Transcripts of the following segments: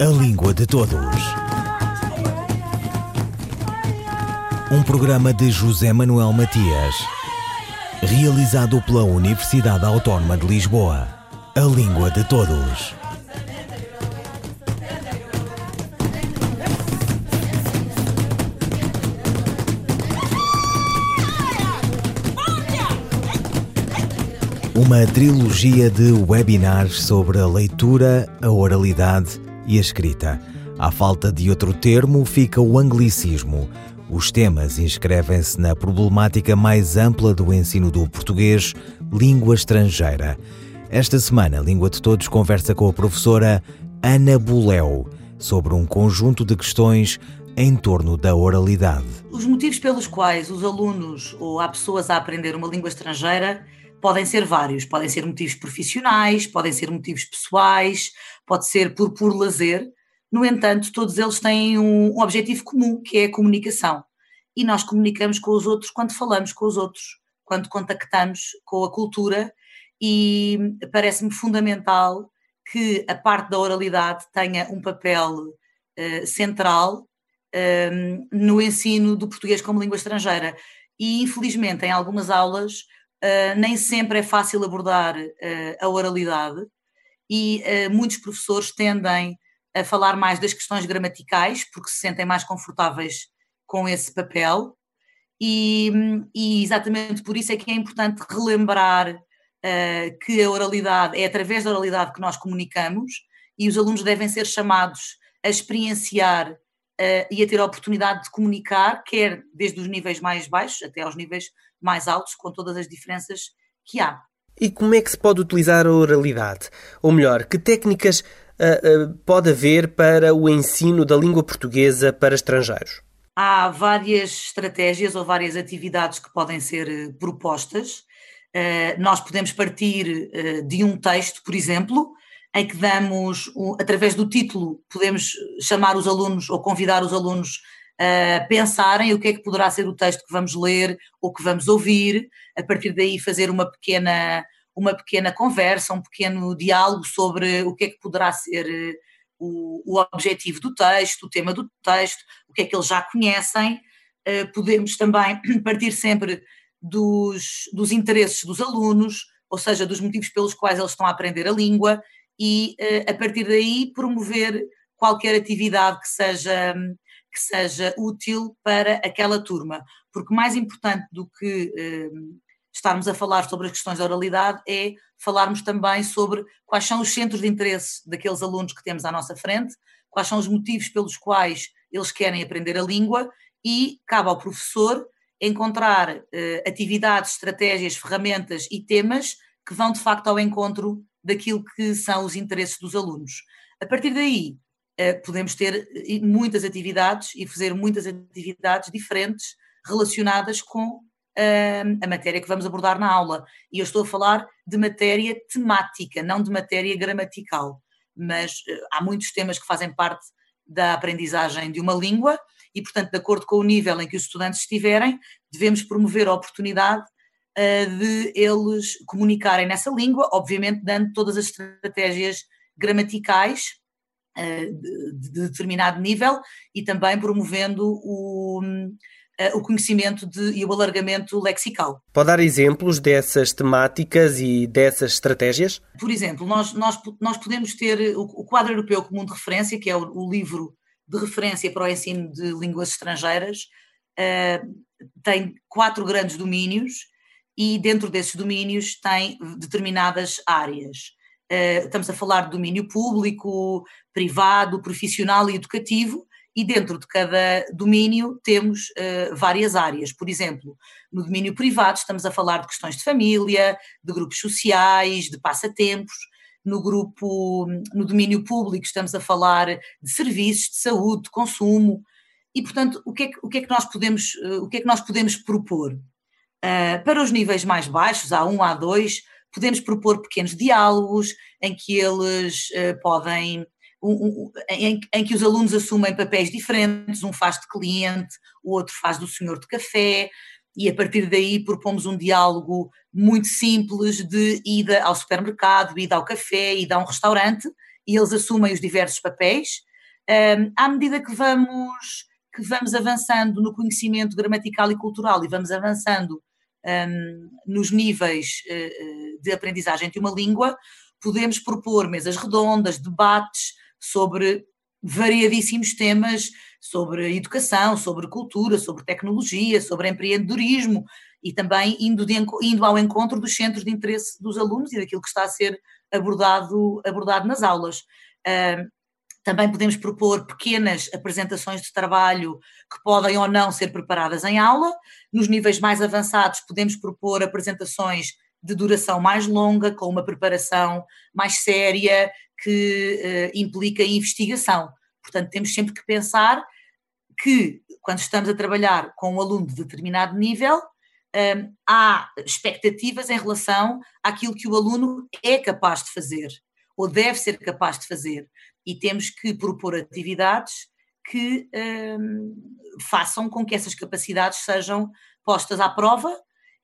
A Língua de Todos. Um programa de José Manuel Matias, realizado pela Universidade Autónoma de Lisboa. A Língua de Todos. Uma trilogia de webinars sobre a leitura, a oralidade e a escrita. À falta de outro termo, fica o anglicismo. Os temas inscrevem-se na problemática mais ampla do ensino do português, língua estrangeira. Esta semana, Língua de Todos conversa com a professora Ana Buléu sobre um conjunto de questões em torno da oralidade. Os motivos pelos quais os alunos ou há pessoas a aprender uma língua estrangeira podem ser vários, podem ser motivos profissionais, podem ser motivos pessoais, pode ser por puro lazer. No entanto, todos eles têm um, um objetivo comum, que é a comunicação. E nós comunicamos com os outros quando falamos com os outros, quando contactamos com a cultura, e parece-me fundamental que a parte da oralidade tenha um papel uh, central um, no ensino do português como língua estrangeira. E, infelizmente, em algumas aulas, uh, nem sempre é fácil abordar uh, a oralidade e uh, muitos professores tendem a falar mais das questões gramaticais porque se sentem mais confortáveis com esse papel e, e exatamente por isso é que é importante relembrar que a oralidade é através da oralidade que nós comunicamos e os alunos devem ser chamados a experienciar uh, e a ter a oportunidade de comunicar, quer desde os níveis mais baixos até aos níveis mais altos, com todas as diferenças que há. E como é que se pode utilizar a oralidade? Ou melhor, que técnicas uh, uh, pode haver para o ensino da língua portuguesa para estrangeiros? Há várias estratégias ou várias atividades que podem ser propostas. nós podemos partir de um texto, por exemplo, em que damos, através do título, podemos chamar os alunos ou convidar os alunos a pensarem o que é que poderá ser o texto que vamos ler ou que vamos ouvir, a partir daí fazer uma pequena, uma pequena conversa, um pequeno diálogo sobre o que é que poderá ser eh, o, o objetivo do texto, o tema do texto, o que é que eles já conhecem. Eh, podemos também partir sempre dos, dos interesses dos alunos, ou seja, dos motivos pelos quais eles estão a aprender a língua e eh, a partir daí promover qualquer atividade que seja, que seja útil para aquela turma, porque mais importante do que eh, estarmos a falar sobre as questões da oralidade é falarmos também sobre quais são os centros de interesse daqueles alunos que temos à nossa frente, quais são os motivos pelos quais eles querem aprender a língua e cabe ao professor encontrar eh, atividades, estratégias, ferramentas e temas que vão de facto ao encontro daquilo que são os interesses dos alunos. A partir daí, podemos ter eh, muitas atividades e fazer muitas atividades diferentes relacionadas com eh, a matéria que vamos abordar na aula. E eu estou a falar de matéria temática, não de matéria gramatical. Mas há muitos temas que fazem parte da aprendizagem de uma língua e, portanto, de acordo com o nível em que os estudantes estiverem, devemos promover a oportunidade de eles comunicarem nessa língua, obviamente dando todas as estratégias gramaticais de, determinado nível e também promovendo o, o conhecimento de, e o alargamento lexical. Pode dar exemplos dessas temáticas e dessas estratégias? Por exemplo, nós, nós, nós podemos ter o, o Quadro Europeu Comum de Referência, que é o, o livro de referência para o ensino de línguas estrangeiras, uh, tem quatro grandes domínios e dentro desses domínios tem determinadas áreas. Uh, estamos a falar de domínio público, privado, profissional e educativo, e dentro de cada domínio temos uh, várias áreas. Por exemplo, no domínio privado estamos a falar de questões de família, de grupos sociais, de passatempos. No grupo, no domínio público estamos a falar de serviços, de saúde, de consumo. E, portanto, o que é que, o que, é que nós podemos, uh, o que é que nós podemos propor? Uh, para os níveis mais baixos, A1, A2, podemos propor pequenos diálogos em que eles podem. Em, em, que os alunos assumem papéis diferentes, um faz de cliente, o outro faz do senhor de café, e a partir daí propomos um diálogo muito simples de ida ao supermercado, ida ao café, ida a um restaurante, e eles assumem os diversos papéis, Um, à medida que vamos, que vamos avançando no conhecimento gramatical e cultural e vamos avançando um, nos níveis uh, de aprendizagem de uma língua, podemos propor mesas redondas, debates sobre variadíssimos temas sobre educação, sobre cultura, sobre tecnologia, sobre empreendedorismo e também indo, de, indo ao encontro dos centros de interesse dos alunos e daquilo que está a ser abordado, abordado nas aulas. Uh, também podemos propor pequenas apresentações de trabalho que podem ou não ser preparadas em aula. Nos níveis mais avançados, podemos propor apresentações de duração mais longa, com uma preparação mais séria, que uh, implica investigação. Portanto, temos sempre que pensar que, quando estamos a trabalhar com um aluno de determinado nível, um, há expectativas em relação àquilo que o aluno é capaz de fazer, ou deve ser capaz de fazer e temos que propor atividades que um, façam com que essas capacidades sejam postas à prova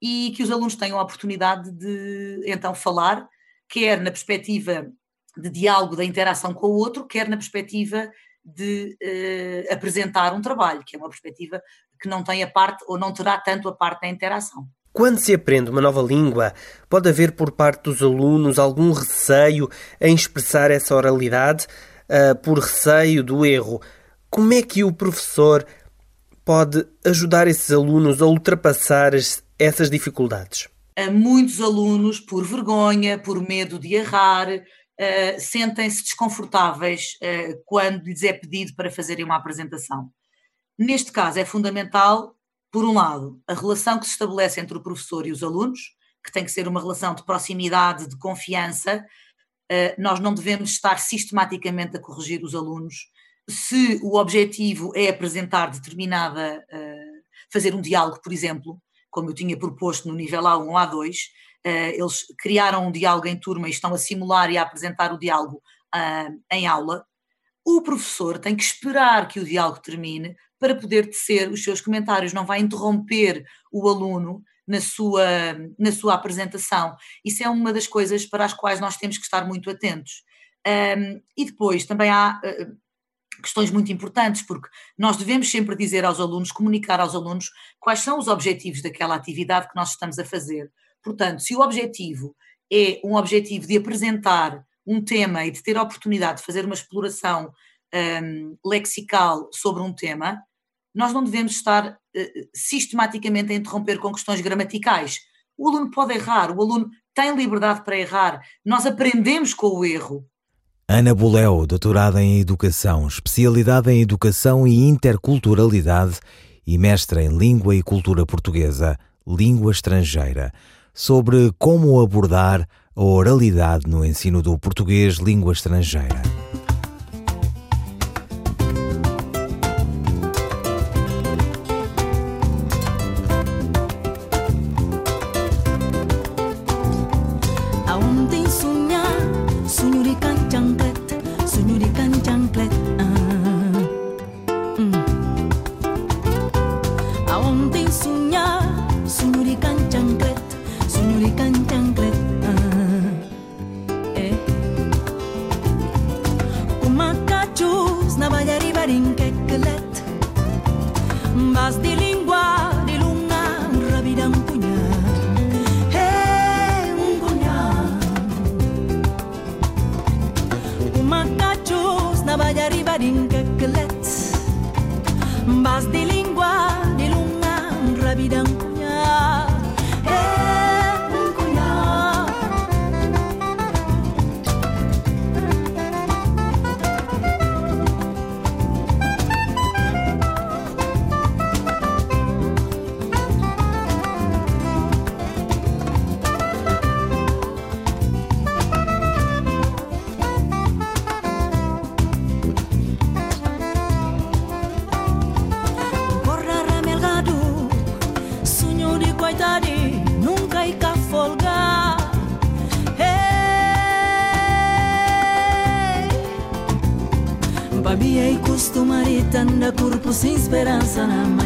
e que os alunos tenham a oportunidade de então falar, quer na perspectiva de diálogo, da interação com o outro, quer na perspectiva de uh, apresentar um trabalho, que é uma perspectiva que não tem a parte ou não terá tanto a parte da interação. Quando se aprende uma nova língua, pode haver por parte dos alunos algum receio em expressar essa oralidade uh, por receio do erro. Como é que o professor pode ajudar esses alunos a ultrapassar essas dificuldades? Muitos alunos, por vergonha, por medo de errar, uh, sentem-se desconfortáveis uh, quando lhes é pedido para fazerem uma apresentação. Neste caso, é fundamental por um lado, a relação que se estabelece entre o professor e os alunos, que tem que ser uma relação de proximidade, de confiança, eh, nós não devemos estar sistematicamente a corrigir os alunos. Se o objetivo é apresentar determinada, eh, fazer um diálogo, por exemplo, como eu tinha proposto no nível A1 ou A2, eh, eles criaram um diálogo em turma e estão a simular e a apresentar o diálogo em aula, o professor tem que esperar que o diálogo termine para poder tecer os seus comentários, não vai interromper o aluno na sua, na sua apresentação. Isso é uma das coisas para as quais nós temos que estar muito atentos. Um, e depois também há uh, questões muito importantes, porque nós devemos sempre dizer aos alunos, comunicar aos alunos quais são os objetivos daquela atividade que nós estamos a fazer. Portanto, se o objetivo é um objetivo de apresentar um tema e de ter a oportunidade de fazer uma exploração um, lexical sobre um tema, nós não devemos estar uh, sistematicamente a interromper com questões gramaticais. O aluno pode errar, o aluno tem liberdade para errar, nós aprendemos com o erro. Ana Boleu, doutorada em Educação, especialidade em Educação e Interculturalidade e mestra em Língua e Cultura Portuguesa, Língua Estrangeira, sobre como abordar a oralidade no ensino do português língua estrangeira. Esperança na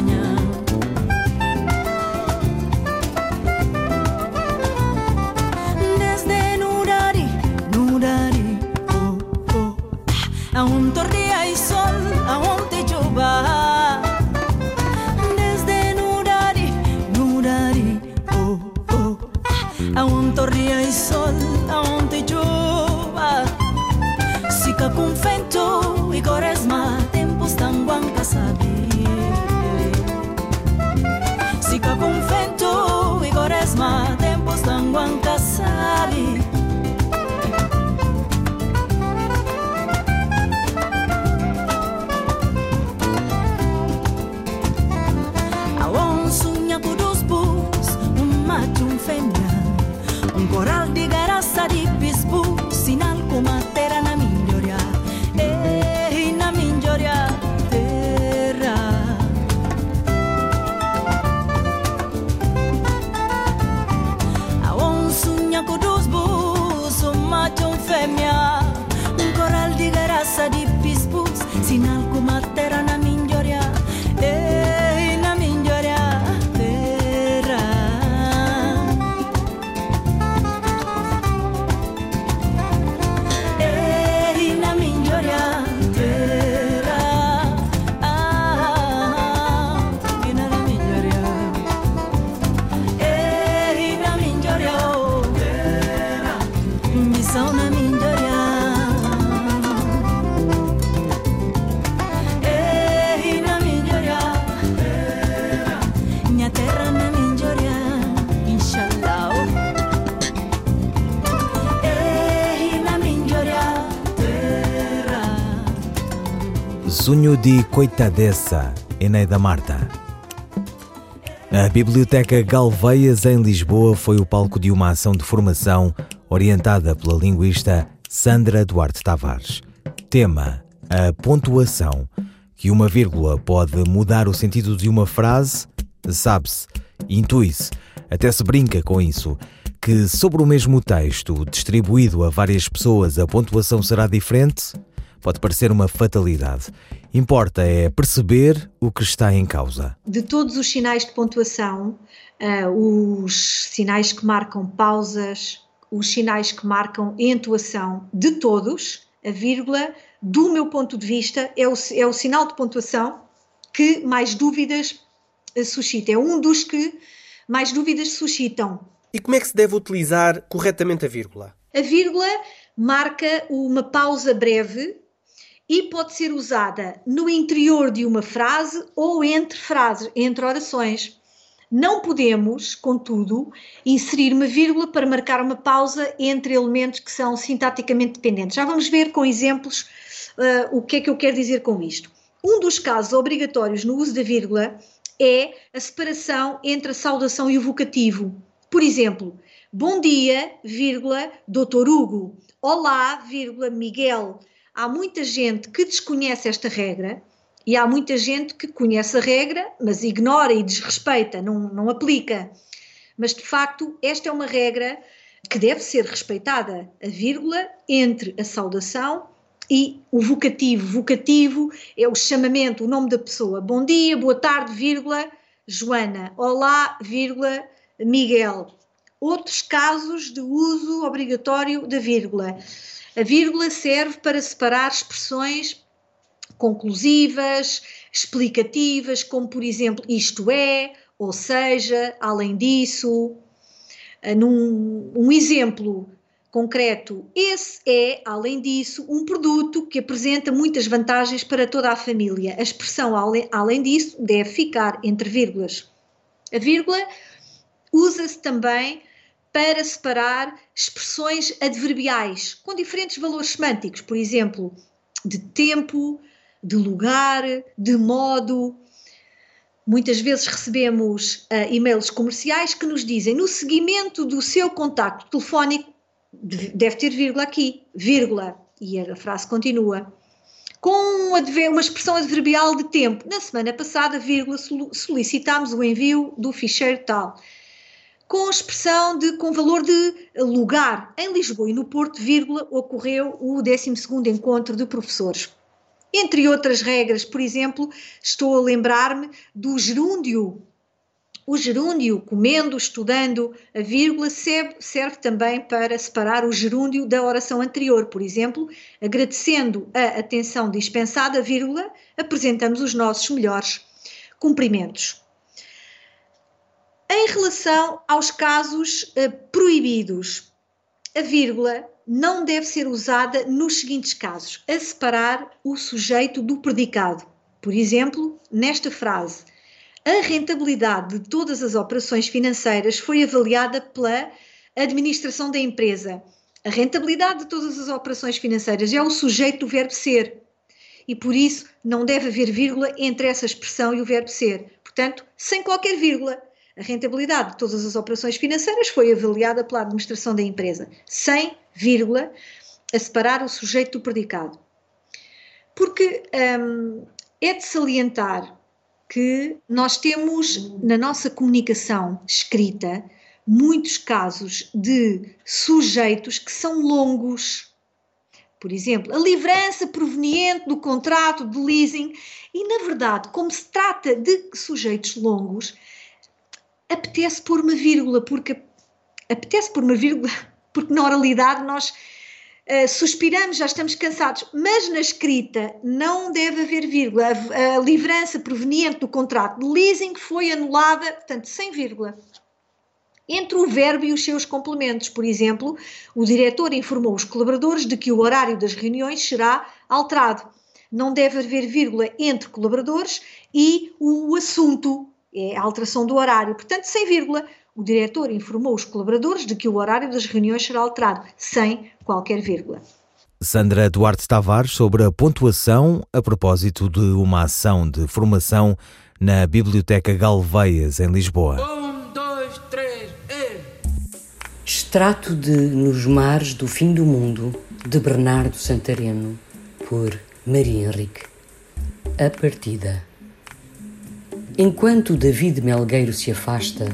Sonho de Coitadessa, Eneida Marta. A Biblioteca Galveias, em Lisboa, foi o palco de uma ação de formação orientada pela linguista Sandra Duarte Tavares. Tema: a pontuação. Que uma vírgula pode mudar o sentido de uma frase, sabe-se, intui-se, até se brinca com isso. Que sobre o mesmo texto, distribuído a várias pessoas, a pontuação será diferente? Pode parecer uma fatalidade. Importa é perceber o que está em causa. de todos os sinais de pontuação, ah, os sinais que marcam pausas, os sinais que marcam entoação, de todos, a vírgula, do meu ponto de vista, é o, é o sinal de pontuação que mais dúvidas eh, suscita. É um dos que mais dúvidas suscitam. E como é que se deve utilizar corretamente a vírgula? A vírgula marca uma pausa breve e pode ser usada no interior de uma frase ou entre frases, entre orações. Não podemos, contudo, inserir uma vírgula para marcar uma pausa entre elementos que são sintaticamente dependentes. Já vamos ver com exemplos ah, o que é que eu quero dizer com isto. Um dos casos obrigatórios no uso da vírgula é a separação entre a saudação e o vocativo. Por exemplo, bom dia, vírgula, doutor Hugo. Olá, vírgula, Miguel. Há muita gente que desconhece esta regra e há muita gente que conhece a regra, mas ignora e desrespeita, não, não aplica. Mas de facto, esta é uma regra que deve ser respeitada, a vírgula entre a saudação e o vocativo. Vocativo é o chamamento, o nome da pessoa. Bom dia, boa tarde, vírgula, Joana. Olá, vírgula, Miguel. Outros casos de uso obrigatório da vírgula. A vírgula serve para separar expressões conclusivas, explicativas, como por exemplo isto é, ou seja, além disso. Ah, Num, um exemplo concreto, esse é, além disso, um produto que apresenta muitas vantagens para toda a família. A expressão além, além disso deve ficar entre vírgulas. A vírgula usa-se também para separar expressões adverbiais com diferentes valores semânticos, por exemplo, de tempo, de lugar, de modo. Muitas vezes recebemos ah, e-mails comerciais que nos dizem no seguimento do seu contacto telefónico deve ter vírgula aqui, vírgula, e a frase continua. Com um uma expressão adverbial de tempo, na semana passada, vírgula, solicitámos o envio do ficheiro tal. Com expressão de com valor de lugar, em Lisboa e no Porto, vírgula, ocorreu o 12º encontro de professores. Entre outras regras, por exemplo, estou a lembrar-me do gerúndio. O gerúndio, comendo, estudando, a vírgula serve, serve também para separar o gerúndio da oração anterior. Por exemplo, agradecendo a atenção dispensada, vírgula, apresentamos os nossos melhores cumprimentos. Em relação aos casos eh, proibidos, a vírgula não deve ser usada nos seguintes casos: a separar o sujeito do predicado. Por exemplo, nesta frase, a rentabilidade de todas as operações financeiras foi avaliada pela administração da empresa. A rentabilidade de todas as operações financeiras é o sujeito do verbo ser. E por isso não deve haver vírgula entre essa expressão e o verbo ser. Portanto, sem qualquer vírgula. A rentabilidade de todas as operações financeiras foi avaliada pela administração da empresa, sem vírgula, a separar o sujeito do predicado. Porque hum, é de salientar que nós temos na nossa comunicação escrita muitos casos de sujeitos que são longos. Por exemplo, a livrança proveniente do contrato de leasing. E, na verdade, como se trata de sujeitos longos, apetece pôr uma vírgula, porque apetece pôr uma vírgula, porque na oralidade nós uh, suspiramos, já estamos cansados, mas na escrita não deve haver vírgula. A, a livrança proveniente do contrato de leasing foi anulada, portanto, sem vírgula entre o verbo e os seus complementos. Por exemplo, o diretor informou os colaboradores de que o horário das reuniões será alterado. Não deve haver vírgula entre colaboradores e o assunto é a alteração do horário. Portanto, sem vírgula, o diretor informou os colaboradores de que o horário das reuniões será alterado, sem qualquer vírgula. Sandra Duarte Tavares sobre a pontuação a propósito de uma ação de formação na Biblioteca Galveias, em Lisboa. Um, dois, três, e... Extrato de Nos Mares do Fim do Mundo, de Bernardo Santareno, por Maria Henrique. A partida. Enquanto David Melgueiro se afasta,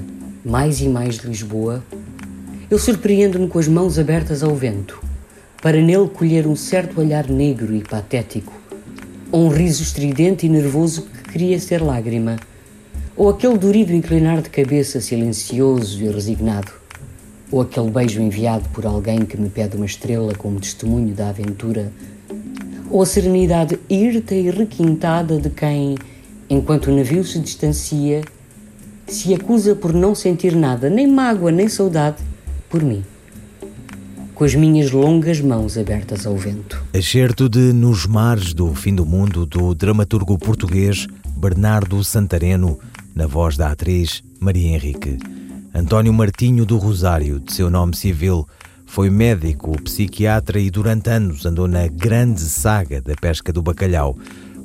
mais e mais de Lisboa, eu surpreendo-me com as mãos abertas ao vento, para nele colher um certo olhar negro e patético, ou um riso estridente e nervoso que queria ser lágrima, ou aquele durido inclinar de cabeça silencioso e resignado, ou aquele beijo enviado por alguém que me pede uma estrela como testemunho da aventura, ou a serenidade irta e requintada de quem enquanto o navio se distancia, se acusa por não sentir nada, nem mágoa, nem saudade, por mim. Com as minhas longas mãos abertas ao vento. Excerto de Nos Mares do Fim do Mundo, do dramaturgo português Bernardo Santareno, na voz da atriz Maria Henrique. António Martinho do Rosário, de seu nome civil, foi médico, psiquiatra e durante anos andou na grande saga da pesca do bacalhau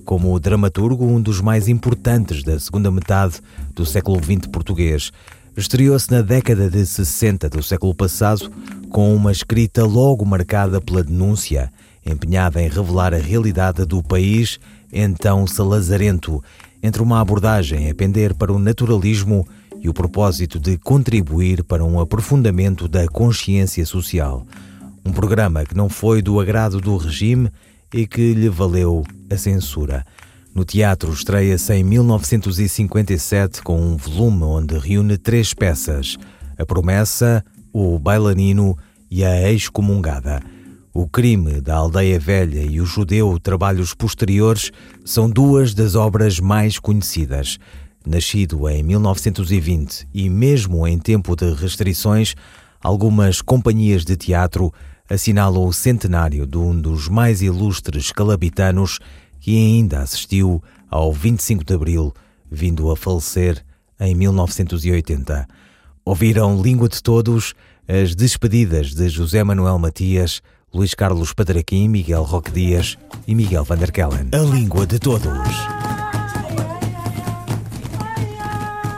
como dramaturgo, um dos mais importantes da segunda metade do século XX português. Estreou-se na década de 60 do século passado com uma escrita logo marcada pela denúncia, empenhada em revelar a realidade do país então salazarento, entre uma abordagem a pender para o naturalismo e o propósito de contribuir para um aprofundamento da consciência social. Um programa que não foi do agrado do regime e que lhe valeu a censura. No teatro estreia-se em 1957 com um volume onde reúne três peças: A Promessa, O Bailarino e A Excomungada. O Crime da Aldeia Velha e O Judeu Trabalhos Posteriores são duas das obras mais conhecidas. Nascido em 1920 e mesmo em tempo de restrições, algumas companhias de teatro assinala o centenário de um dos mais ilustres calabitanos que ainda assistiu ao 25 de Abril, vindo a falecer em 1980. Ouviram Língua de Todos as despedidas de José Manuel Matias, Luís Carlos Patraquim, Miguel Roque Dias e Miguel van der Kellen. A Língua de Todos.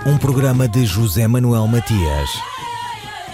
Um programa de José Manuel Matias